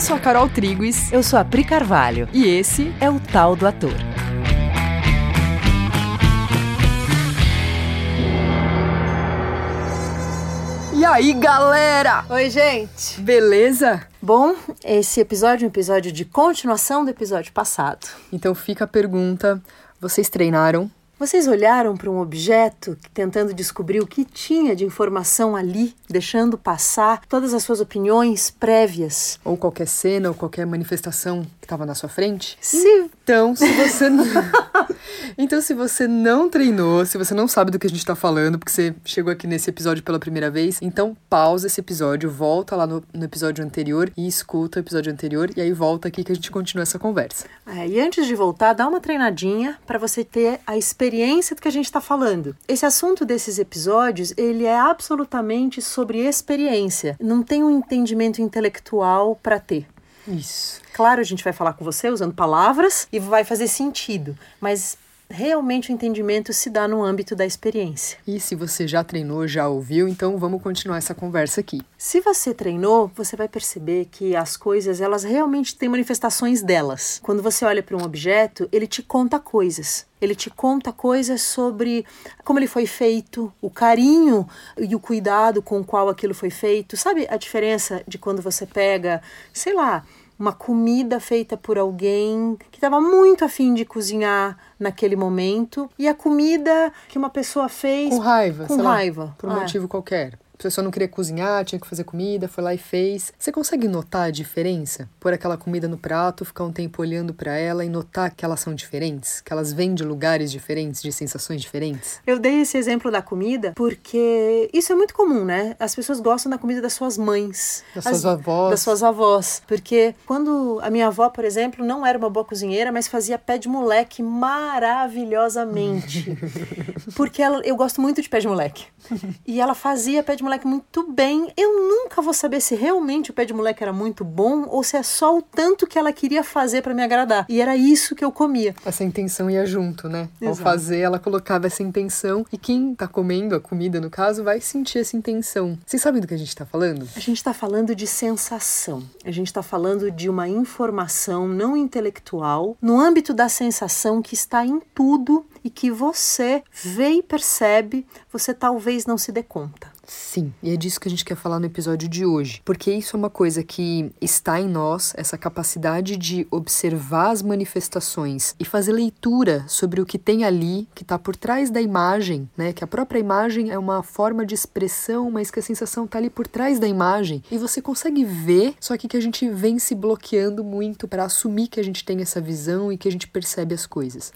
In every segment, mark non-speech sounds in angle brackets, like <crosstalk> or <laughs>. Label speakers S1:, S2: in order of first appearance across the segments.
S1: Eu sou a Carol Triguis.
S2: Eu sou a Pri Carvalho.
S1: E esse
S2: é o Tal do Ator.
S1: E aí, galera?
S2: Oi, gente.
S1: Beleza?
S2: Bom, esse episódio é um episódio de continuação do episódio passado.
S1: Então fica a pergunta: vocês treinaram?
S2: Vocês olharam para um objeto tentando descobrir o que tinha de informação ali, deixando passar todas as suas opiniões prévias?
S1: Ou qualquer cena ou qualquer manifestação que estava na sua frente?
S2: Se...
S1: Então, se você não... <laughs> então, se você não treinou, se você não sabe do que a gente está falando, porque você chegou aqui nesse episódio pela primeira vez, então pausa esse episódio, volta lá no, no episódio anterior e escuta o episódio anterior e aí volta aqui que a gente continua essa conversa.
S2: É, e antes de voltar, dá uma treinadinha para você ter a experiência do que a gente está falando. Esse assunto desses episódios, ele é absolutamente sobre experiência. Não tem um entendimento intelectual para ter.
S1: Isso.
S2: Claro, a gente vai falar com você usando palavras e vai fazer sentido, mas realmente o entendimento se dá no âmbito da experiência.
S1: E se você já treinou, já ouviu, então vamos continuar essa conversa aqui.
S2: Se você treinou, você vai perceber que as coisas, elas realmente têm manifestações delas. Quando você olha para um objeto, ele te conta coisas. Ele te conta coisas sobre como ele foi feito, o carinho e o cuidado com o qual aquilo foi feito. Sabe a diferença de quando você pega, sei lá, uma comida feita por alguém que estava muito afim de cozinhar naquele momento e a comida que uma pessoa fez
S1: com raiva,
S2: com raiva, lá,
S1: por um ah. motivo qualquer pessoa não queria cozinhar, tinha que fazer comida, foi lá e fez. Você consegue notar a diferença? Pôr aquela comida no prato, ficar um tempo olhando para ela e notar que elas são diferentes? Que elas vêm de lugares diferentes, de sensações diferentes?
S2: Eu dei esse exemplo da comida porque isso é muito comum, né? As pessoas gostam da comida das suas mães.
S1: Das suas avós.
S2: Das suas avós. Porque quando a minha avó, por exemplo, não era uma boa cozinheira, mas fazia pé de moleque maravilhosamente. <laughs> porque ela, eu gosto muito de pé de moleque. E ela fazia pé de moleque moleque muito bem. Eu nunca vou saber se realmente o pé de moleque era muito bom ou se é só o tanto que ela queria fazer para me agradar. E era isso que eu comia.
S1: Essa intenção ia junto, né? Exato. Ao fazer, ela colocava essa intenção e quem tá comendo a comida, no caso, vai sentir essa intenção. Vocês sabem do que a gente tá falando?
S2: A gente tá falando de sensação. A gente tá falando de uma informação não intelectual no âmbito da sensação que está em tudo e que você vê e percebe, você talvez não se dê conta.
S1: Sim, e é disso que a gente quer falar no episódio de hoje, porque isso é uma coisa que está em nós, essa capacidade de observar as manifestações e fazer leitura sobre o que tem ali, que está por trás da imagem, né? Que a própria imagem é uma forma de expressão, mas que a sensação está ali por trás da imagem e você consegue ver, só que que a gente vem se bloqueando muito para assumir que a gente tem essa visão e que a gente percebe as coisas.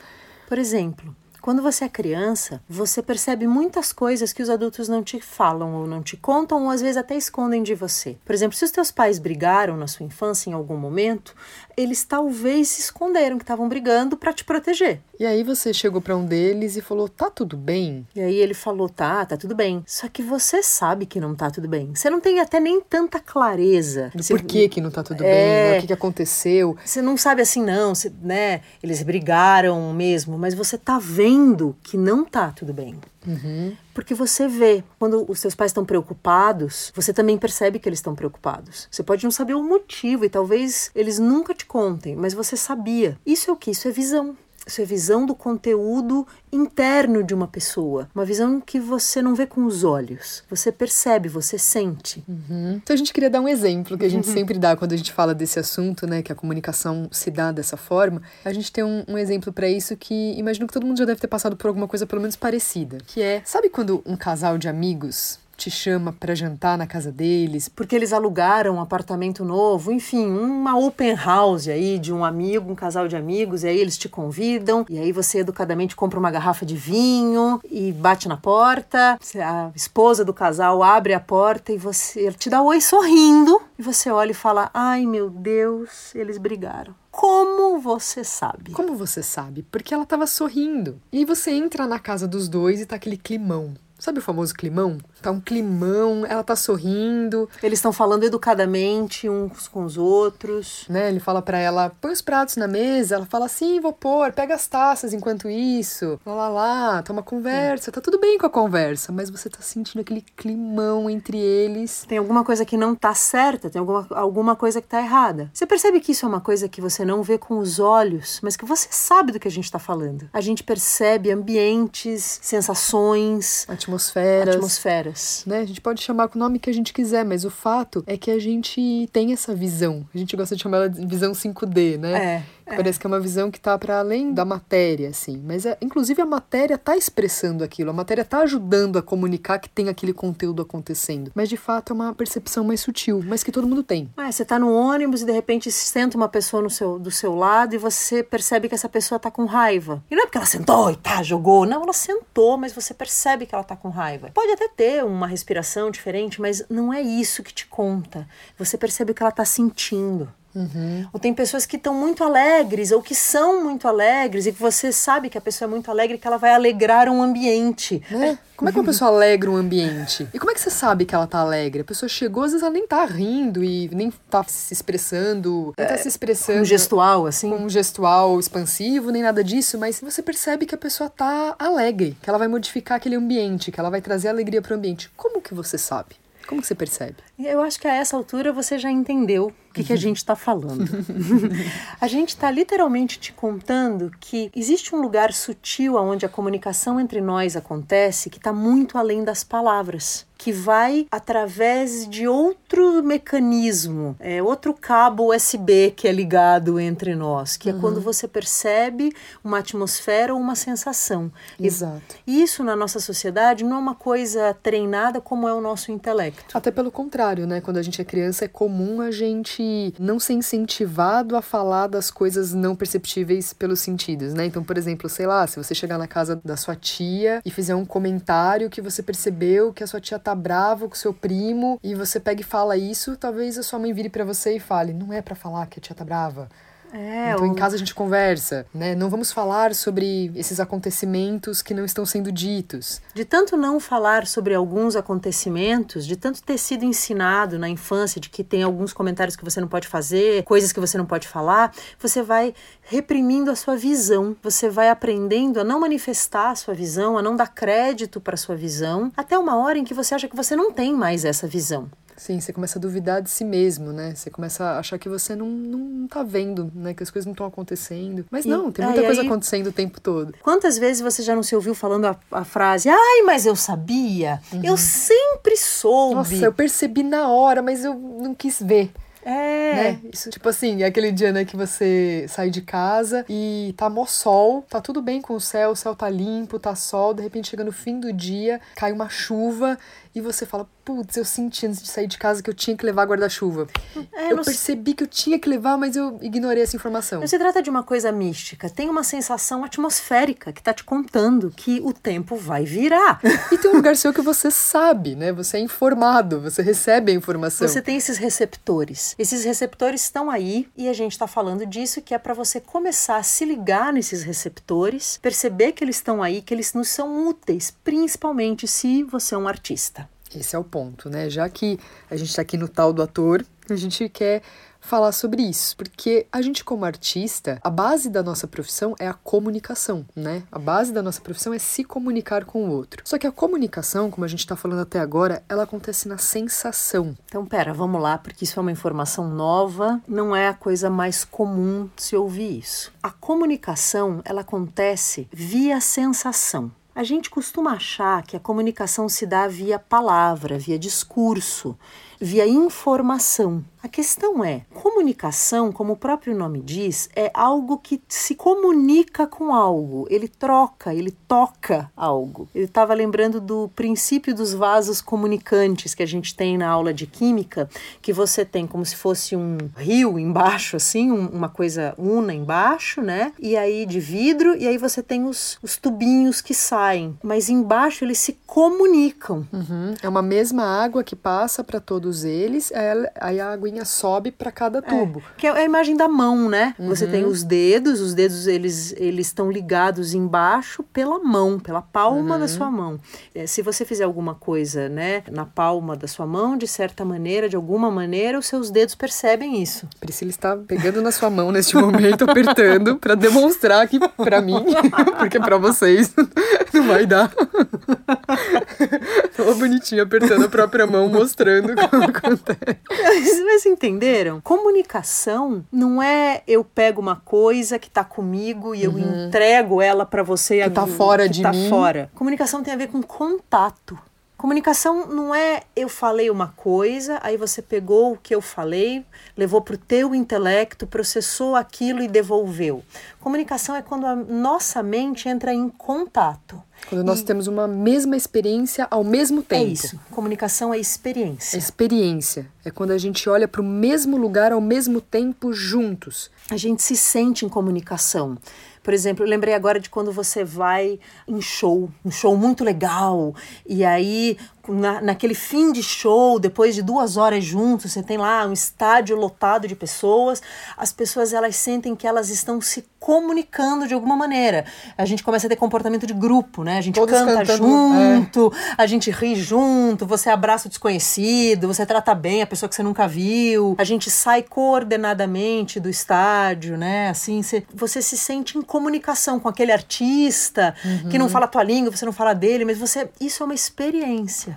S2: Por exemplo, quando você é criança, você percebe muitas coisas que os adultos não te falam ou não te contam ou às vezes até escondem de você. Por exemplo, se os teus pais brigaram na sua infância em algum momento, eles talvez se esconderam que estavam brigando para te proteger.
S1: E aí você chegou para um deles e falou: "Tá tudo bem?"
S2: E aí ele falou: "Tá, tá tudo bem". Só que você sabe que não tá tudo bem. Você não tem até nem tanta clareza
S1: do porquê que não tá tudo é... bem, né? o que, que aconteceu.
S2: Você não sabe assim não, você, né? Eles brigaram mesmo, mas você tá vendo vendo que não tá tudo bem.
S1: Uhum.
S2: Porque você vê, quando os seus pais estão preocupados, você também percebe que eles estão preocupados. Você pode não saber o motivo e talvez eles nunca te contem, mas você sabia. Isso é o que? Isso é visão. Isso é visão do conteúdo interno de uma pessoa. Uma visão que você não vê com os olhos. Você percebe, você sente.
S1: Uhum. Então a gente queria dar um exemplo que a gente uhum. sempre dá quando a gente fala desse assunto, né? Que a comunicação se dá dessa forma. A gente tem um, um exemplo para isso que imagino que todo mundo já deve ter passado por alguma coisa pelo menos parecida. Que é, sabe quando um casal de amigos te chama para jantar na casa deles.
S2: Porque eles alugaram um apartamento novo, enfim, uma open house aí de um amigo, um casal de amigos, e aí eles te convidam, e aí você educadamente compra uma garrafa de vinho e bate na porta. A esposa do casal abre a porta e você te dá oi sorrindo, e você olha e fala: "Ai, meu Deus, eles brigaram". Como você sabe?
S1: Como você sabe? Porque ela estava sorrindo. E aí você entra na casa dos dois e tá aquele climão. Sabe o famoso climão? Tá um climão, ela tá sorrindo.
S2: Eles estão falando educadamente uns com os outros.
S1: Né? Ele fala para ela, põe os pratos na mesa. Ela fala, sim, vou pôr, pega as taças enquanto isso. Lá, lá, lá, tá uma conversa. Tá tudo bem com a conversa, mas você tá sentindo aquele climão entre eles.
S2: Tem alguma coisa que não tá certa, tem alguma, alguma coisa que tá errada. Você percebe que isso é uma coisa que você não vê com os olhos, mas que você sabe do que a gente tá falando. A gente percebe ambientes, sensações,
S1: atmosferas.
S2: atmosferas.
S1: Né? A gente pode chamar com o nome que a gente quiser, mas o fato é que a gente tem essa visão. A gente gosta de chamar ela de visão 5D, né?
S2: É.
S1: É. Parece que é uma visão que está para além da matéria, assim. Mas, é, inclusive, a matéria está expressando aquilo. A matéria está ajudando a comunicar que tem aquele conteúdo acontecendo. Mas, de fato, é uma percepção mais sutil, mas que todo mundo tem.
S2: É, você está no ônibus e, de repente, senta uma pessoa no seu, do seu lado e você percebe que essa pessoa está com raiva. E não é porque ela sentou e tá, jogou. Não, ela sentou, mas você percebe que ela está com raiva. Pode até ter uma respiração diferente, mas não é isso que te conta. Você percebe o que ela está sentindo.
S1: Uhum.
S2: Ou tem pessoas que estão muito alegres ou que são muito alegres e que você sabe que a pessoa é muito alegre que ela vai alegrar um ambiente.
S1: Né? Como é que uma <laughs> pessoa alegra um ambiente? E como é que você sabe que ela tá alegre? A pessoa chegou, às vezes ela nem tá rindo e nem tá se expressando, nem tá se expressando.
S2: Um gestual, assim?
S1: Com um gestual expansivo, nem nada disso, mas você percebe que a pessoa tá alegre, que ela vai modificar aquele ambiente, que ela vai trazer alegria pro ambiente. Como que você sabe? Como que você percebe?
S2: Eu acho que a essa altura você já entendeu o que, que a gente está falando. <laughs> a gente está literalmente te contando que existe um lugar sutil onde a comunicação entre nós acontece que está muito além das palavras que vai através de outro mecanismo, é outro cabo USB que é ligado entre nós, que uhum. é quando você percebe uma atmosfera ou uma sensação.
S1: Exato.
S2: E isso na nossa sociedade não é uma coisa treinada como é o nosso intelecto.
S1: Até pelo contrário, né? Quando a gente é criança é comum a gente não ser incentivado a falar das coisas não perceptíveis pelos sentidos, né? Então, por exemplo, sei lá, se você chegar na casa da sua tia e fizer um comentário que você percebeu que a sua tia tá bravo com seu primo e você pega e fala isso, talvez a sua mãe vire para você e fale: não é para falar que a tia tá brava.
S2: É,
S1: então, ou... em casa a gente conversa, né? Não vamos falar sobre esses acontecimentos que não estão sendo ditos.
S2: De tanto não falar sobre alguns acontecimentos, de tanto ter sido ensinado na infância de que tem alguns comentários que você não pode fazer, coisas que você não pode falar, você vai reprimindo a sua visão. Você vai aprendendo a não manifestar a sua visão, a não dar crédito para sua visão, até uma hora em que você acha que você não tem mais essa visão.
S1: Sim, você começa a duvidar de si mesmo, né? Você começa a achar que você não, não tá vendo, né? Que as coisas não estão acontecendo. Mas não, tem muita coisa aí, acontecendo o tempo todo.
S2: Quantas vezes você já não se ouviu falando a, a frase, ai, mas eu sabia, uhum. eu sempre soube.
S1: Nossa, eu percebi na hora, mas eu não quis ver.
S2: É.
S1: Né? Isso, tipo assim, é aquele dia, né, que você sai de casa e tá mó sol, tá tudo bem com o céu, o céu tá limpo, tá sol, de repente chega no fim do dia, cai uma chuva e você fala, putz, eu senti antes de sair de casa que eu tinha que levar guarda-chuva. É, eu percebi que eu tinha que levar, mas eu ignorei essa informação.
S2: Não se trata de uma coisa mística, tem uma sensação atmosférica que tá te contando que o tempo vai virar. <laughs>
S1: e tem um lugar seu que você sabe, né? Você é informado, você recebe a informação.
S2: Você tem esses receptores. Esses receptores estão aí e a gente está falando disso que é para você começar a se ligar nesses receptores, perceber que eles estão aí, que eles nos são úteis, principalmente se você é um artista.
S1: Esse é o ponto, né? Já que a gente está aqui no tal do ator, a gente quer falar sobre isso, porque a gente como artista, a base da nossa profissão é a comunicação, né? A base da nossa profissão é se comunicar com o outro. Só que a comunicação, como a gente está falando até agora, ela acontece na sensação.
S2: Então, pera, vamos lá, porque isso é uma informação nova, não é a coisa mais comum se ouvir isso. A comunicação, ela acontece via sensação. A gente costuma achar que a comunicação se dá via palavra, via discurso, via informação. A questão é, comunicação, como o próprio nome diz, é algo que se comunica com algo, ele troca, ele toca algo. Eu estava lembrando do princípio dos vasos comunicantes que a gente tem na aula de química, que você tem como se fosse um rio embaixo, assim, um, uma coisa una embaixo, né? E aí de vidro, e aí você tem os, os tubinhos que saem, mas embaixo eles se comunicam.
S1: Uhum. É uma mesma água que passa para todos todos eles, aí a aguinha sobe para cada tubo.
S2: É, que é a imagem da mão, né? Uhum. Você tem os dedos, os dedos eles, eles estão ligados embaixo pela mão, pela palma uhum. da sua mão. É, se você fizer alguma coisa, né, na palma da sua mão, de certa maneira, de alguma maneira, os seus dedos percebem isso.
S1: Priscila está pegando na sua mão neste momento, apertando, para demonstrar que para mim, <laughs> porque para vocês não vai dar. Tão bonitinho apertando a própria mão, mostrando como acontece.
S2: Mas entenderam? Comunicação não é eu pego uma coisa que está comigo e eu uhum. entrego ela para você
S1: que está fora que de
S2: tá
S1: mim.
S2: fora. Comunicação tem a ver com contato. Comunicação não é eu falei uma coisa, aí você pegou o que eu falei, levou para o teu intelecto, processou aquilo e devolveu. Comunicação é quando a nossa mente entra em contato.
S1: Quando nós e... temos uma mesma experiência ao mesmo é tempo.
S2: É isso. Comunicação é experiência.
S1: É experiência. É quando a gente olha para o mesmo lugar ao mesmo tempo juntos.
S2: A gente se sente em comunicação. Por exemplo, eu lembrei agora de quando você vai em show, um show muito legal, e aí na, naquele fim de show, depois de duas horas juntos, você tem lá um estádio lotado de pessoas, as pessoas elas sentem que elas estão se comunicando de alguma maneira. A gente começa a ter comportamento de grupo, né? A gente Todos canta junto, é. a gente ri junto, você abraça o desconhecido, você trata bem a pessoa que você nunca viu, a gente sai coordenadamente do estádio, né? Assim, você, você se sente em comunicação com aquele artista uhum. que não fala a tua língua, você não fala dele, mas você isso é uma experiência.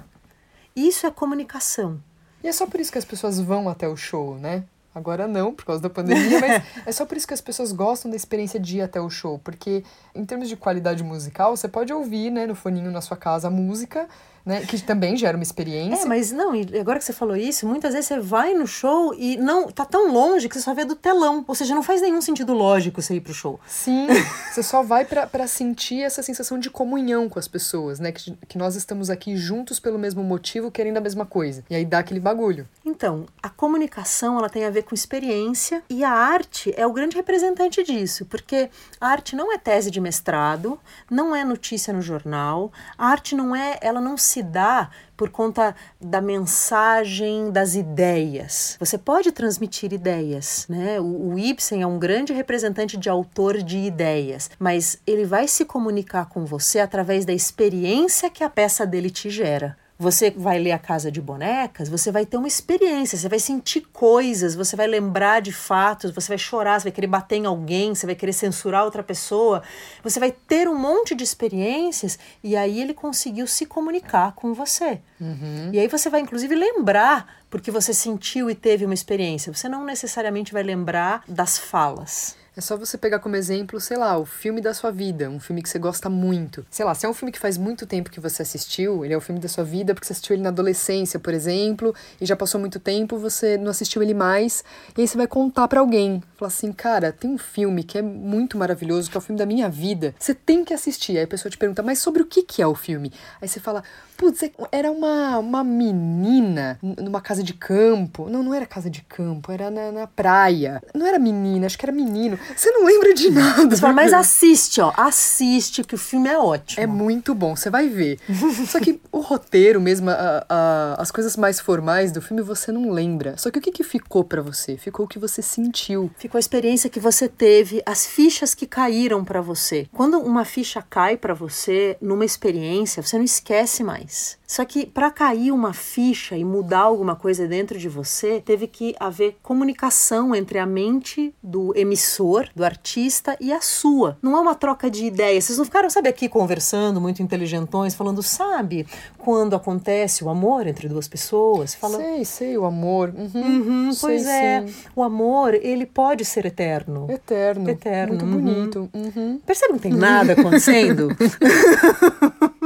S2: Isso é comunicação.
S1: E é só por isso que as pessoas vão até o show, né? Agora não, por causa da pandemia, mas é só por isso que as pessoas gostam da experiência de ir até o show, porque em termos de qualidade musical, você pode ouvir, né, no foninho na sua casa a música, né? Que também gera uma experiência.
S2: É, mas não, e agora que você falou isso, muitas vezes você vai no show e não tá tão longe que você só vê do telão. Ou seja, não faz nenhum sentido lógico você ir pro show.
S1: Sim, <laughs> você só vai para sentir essa sensação de comunhão com as pessoas, né? Que, que nós estamos aqui juntos pelo mesmo motivo, querendo a mesma coisa. E aí dá aquele bagulho.
S2: Então, a comunicação, ela tem a ver com experiência e a arte é o grande representante disso, porque a arte não é tese de mestrado, não é notícia no jornal, a arte não é, ela não se se dá por conta da mensagem das ideias. Você pode transmitir ideias, né? O, o Ibsen é um grande representante de autor de ideias, mas ele vai se comunicar com você através da experiência que a peça dele te gera. Você vai ler A Casa de Bonecas, você vai ter uma experiência, você vai sentir coisas, você vai lembrar de fatos, você vai chorar, você vai querer bater em alguém, você vai querer censurar outra pessoa. Você vai ter um monte de experiências e aí ele conseguiu se comunicar com você. Uhum. E aí você vai, inclusive, lembrar porque você sentiu e teve uma experiência. Você não necessariamente vai lembrar das falas.
S1: É só você pegar como exemplo, sei lá, o filme da sua vida, um filme que você gosta muito. Sei lá, se é um filme que faz muito tempo que você assistiu, ele é o filme da sua vida porque você assistiu ele na adolescência, por exemplo, e já passou muito tempo, você não assistiu ele mais, e aí você vai contar para alguém. Falar assim, cara, tem um filme que é muito maravilhoso, que é o filme da minha vida. Você tem que assistir. Aí a pessoa te pergunta, mas sobre o que, que é o filme? Aí você fala, putz, é, era uma, uma menina numa casa de campo. Não, não era casa de campo, era na, na praia. Não era menina, acho que era menino. Você não lembra de nada. Você
S2: fala, mas assiste, ó. Assiste, que o filme é ótimo.
S1: É muito bom, você vai ver. Só que o roteiro mesmo, a, a, as coisas mais formais do filme, você não lembra. Só que o que, que ficou para você? Ficou o que você sentiu.
S2: Ficou a experiência que você teve, as fichas que caíram para você. Quando uma ficha cai para você numa experiência, você não esquece mais. Só que para cair uma ficha e mudar alguma coisa dentro de você, teve que haver comunicação entre a mente do emissor, do artista e a sua. Não é uma troca de ideias. Vocês não ficaram, sabe, aqui conversando, muito inteligentões, falando, sabe, quando acontece o amor entre duas pessoas?
S1: Fala... Sei, sei, o amor. Uhum,
S2: uhum, pois sei, é. Sim. O amor, ele pode ser eterno.
S1: Eterno.
S2: Eterno.
S1: Muito uhum. bonito. Uhum.
S2: Percebe que não tem nada acontecendo? <laughs>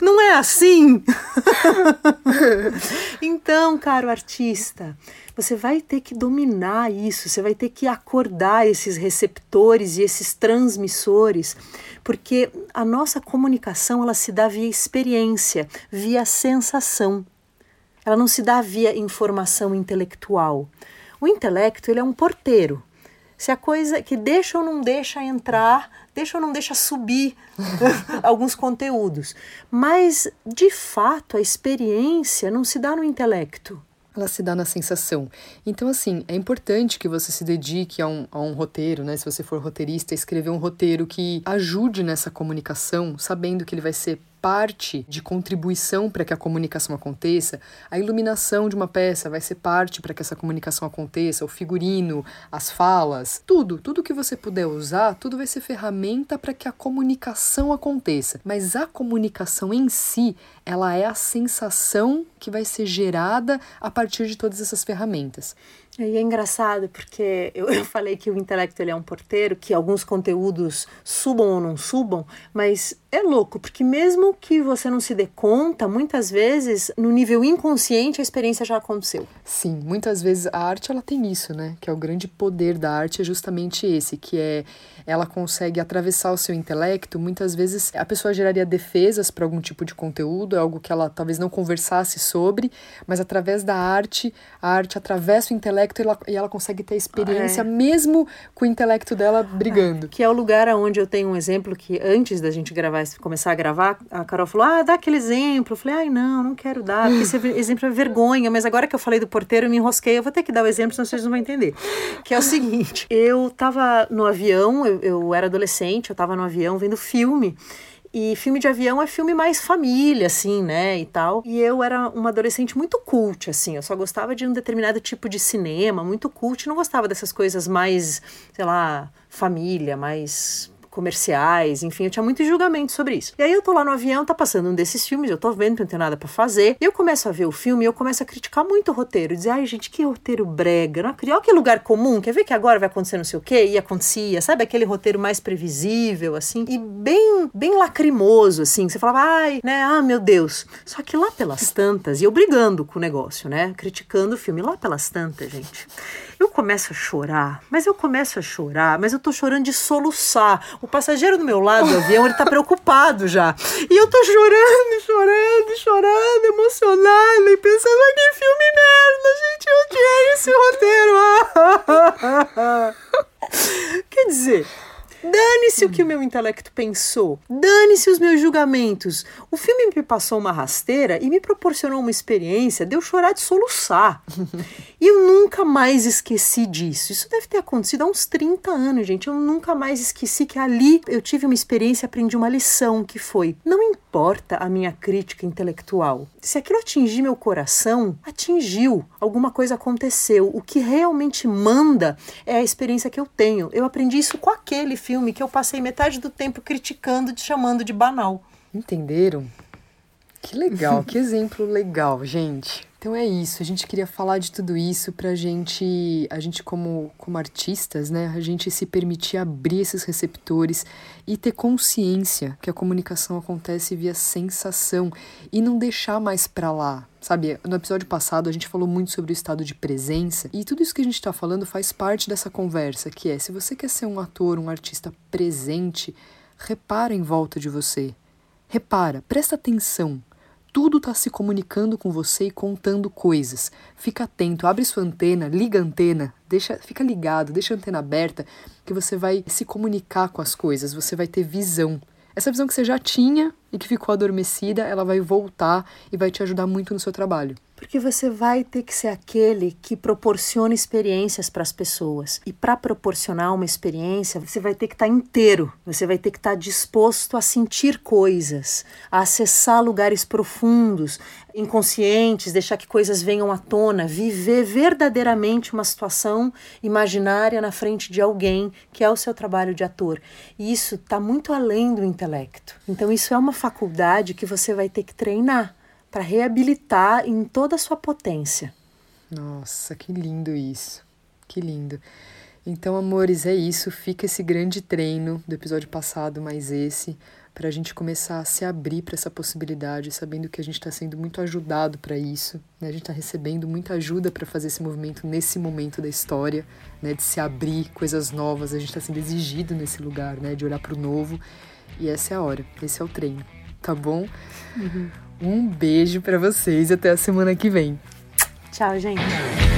S2: não é assim? <laughs> então, caro artista, você vai ter que dominar isso, você vai ter que acordar esses receptores e esses transmissores, porque a nossa comunicação ela se dá via experiência, via sensação. Ela não se dá via informação intelectual. O intelecto ele é um porteiro. Se a coisa que deixa ou não deixa entrar deixa ou não deixa subir <laughs> alguns conteúdos. Mas, de fato, a experiência não se dá no intelecto.
S1: ela se dá na sensação. Então, assim, é importante que você se dedique a um, a um roteiro, né? Se você for roteirista, escrever um roteiro que ajude nessa comunicação, sabendo que ele vai ser parte de contribuição para que a comunicação aconteça, a iluminação de uma peça vai ser parte para que essa comunicação aconteça, o figurino, as falas, tudo, tudo que você puder usar, tudo vai ser ferramenta para que a comunicação aconteça. Mas a comunicação em si, ela é a sensação que vai ser gerada a partir de todas essas ferramentas.
S2: E é engraçado porque eu, <laughs> eu falei que o intelecto ele é um porteiro, que alguns conteúdos subam ou não subam, mas é louco, porque mesmo que você não se dê conta, muitas vezes, no nível inconsciente, a experiência já aconteceu.
S1: Sim, muitas vezes a arte ela tem isso, né? Que é o grande poder da arte é justamente esse, que é ela consegue atravessar o seu intelecto. Muitas vezes a pessoa geraria defesas para algum tipo de conteúdo, é algo que ela talvez não conversasse sobre, mas através da arte, a arte atravessa o intelecto e ela, e ela consegue ter experiência é. mesmo com o intelecto dela brigando. É,
S2: que é o lugar onde eu tenho um exemplo que antes da gente gravar começar a gravar, a Carol falou: Ah, dá aquele exemplo. Eu falei: Ai, não, não quero dar, porque esse exemplo é vergonha. Mas agora que eu falei do porteiro, eu me enrosquei. Eu vou ter que dar o exemplo, senão vocês não vão entender. Que é o seguinte: eu tava no avião, eu, eu era adolescente, eu tava no avião vendo filme. E filme de avião é filme mais família, assim, né, e tal. E eu era uma adolescente muito cult, assim. Eu só gostava de um determinado tipo de cinema, muito cult. Não gostava dessas coisas mais, sei lá, família, mais comerciais, enfim, eu tinha muito julgamento sobre isso. E aí eu tô lá no avião, tá passando um desses filmes, eu tô vendo que não tem nada para fazer, e eu começo a ver o filme e eu começo a criticar muito o roteiro, dizer, ai gente, que roteiro brega, não acredito, olha que lugar comum, quer ver que agora vai acontecer não sei o quê? E acontecia, sabe aquele roteiro mais previsível, assim, e bem, bem lacrimoso, assim, você falava, ai, né, ah, meu Deus. Só que lá pelas tantas, e eu brigando com o negócio, né, criticando o filme, lá pelas tantas, gente, eu começo a chorar, mas eu começo a chorar, mas eu tô chorando de soluçar. O passageiro do meu lado do avião, ele tá preocupado já. E eu tô chorando, chorando, chorando, emocionada e pensando, ah, que filme merda, gente, eu odiei esse roteiro. <laughs> Quer dizer, Dane-se o que o meu intelecto pensou. Dane-se os meus julgamentos. O filme me passou uma rasteira e me proporcionou uma experiência de eu chorar de soluçar. e eu nunca mais esqueci disso. Isso deve ter acontecido há uns 30 anos, gente. Eu nunca mais esqueci que ali eu tive uma experiência, aprendi uma lição que foi: não importa a minha crítica intelectual. Se aquilo atingir meu coração, atingiu. Alguma coisa aconteceu. O que realmente manda é a experiência que eu tenho. Eu aprendi isso com aquele filme filme que eu passei metade do tempo criticando, te chamando de banal.
S1: Entenderam? Que legal, que <laughs> exemplo legal, gente. Então é isso, a gente queria falar de tudo isso pra gente, a gente como, como artistas, né, a gente se permitir abrir esses receptores e ter consciência que a comunicação acontece via sensação e não deixar mais pra lá, sabe? No episódio passado a gente falou muito sobre o estado de presença e tudo isso que a gente está falando faz parte dessa conversa, que é se você quer ser um ator, um artista presente, repara em volta de você. Repara, presta atenção tudo está se comunicando com você e contando coisas. Fica atento, abre sua antena, liga a antena, deixa, fica ligado, deixa a antena aberta, que você vai se comunicar com as coisas, você vai ter visão. Essa visão que você já tinha e que ficou adormecida, ela vai voltar e vai te ajudar muito no seu trabalho.
S2: Porque você vai ter que ser aquele que proporciona experiências para as pessoas. E para proporcionar uma experiência, você vai ter que estar tá inteiro, você vai ter que estar tá disposto a sentir coisas, a acessar lugares profundos, inconscientes, deixar que coisas venham à tona, viver verdadeiramente uma situação imaginária na frente de alguém, que é o seu trabalho de ator. E isso está muito além do intelecto. Então, isso é uma faculdade que você vai ter que treinar para reabilitar em toda a sua potência.
S1: Nossa, que lindo isso. Que lindo. Então, amores, é isso. Fica esse grande treino do episódio passado, mais esse, para a gente começar a se abrir para essa possibilidade, sabendo que a gente está sendo muito ajudado para isso. Né? A gente está recebendo muita ajuda para fazer esse movimento nesse momento da história, né? de se abrir coisas novas. A gente está sendo exigido nesse lugar, né? de olhar para o novo. E essa é a hora, esse é o treino, tá bom? Uhum. Um beijo para vocês e até a semana que vem.
S2: Tchau, gente.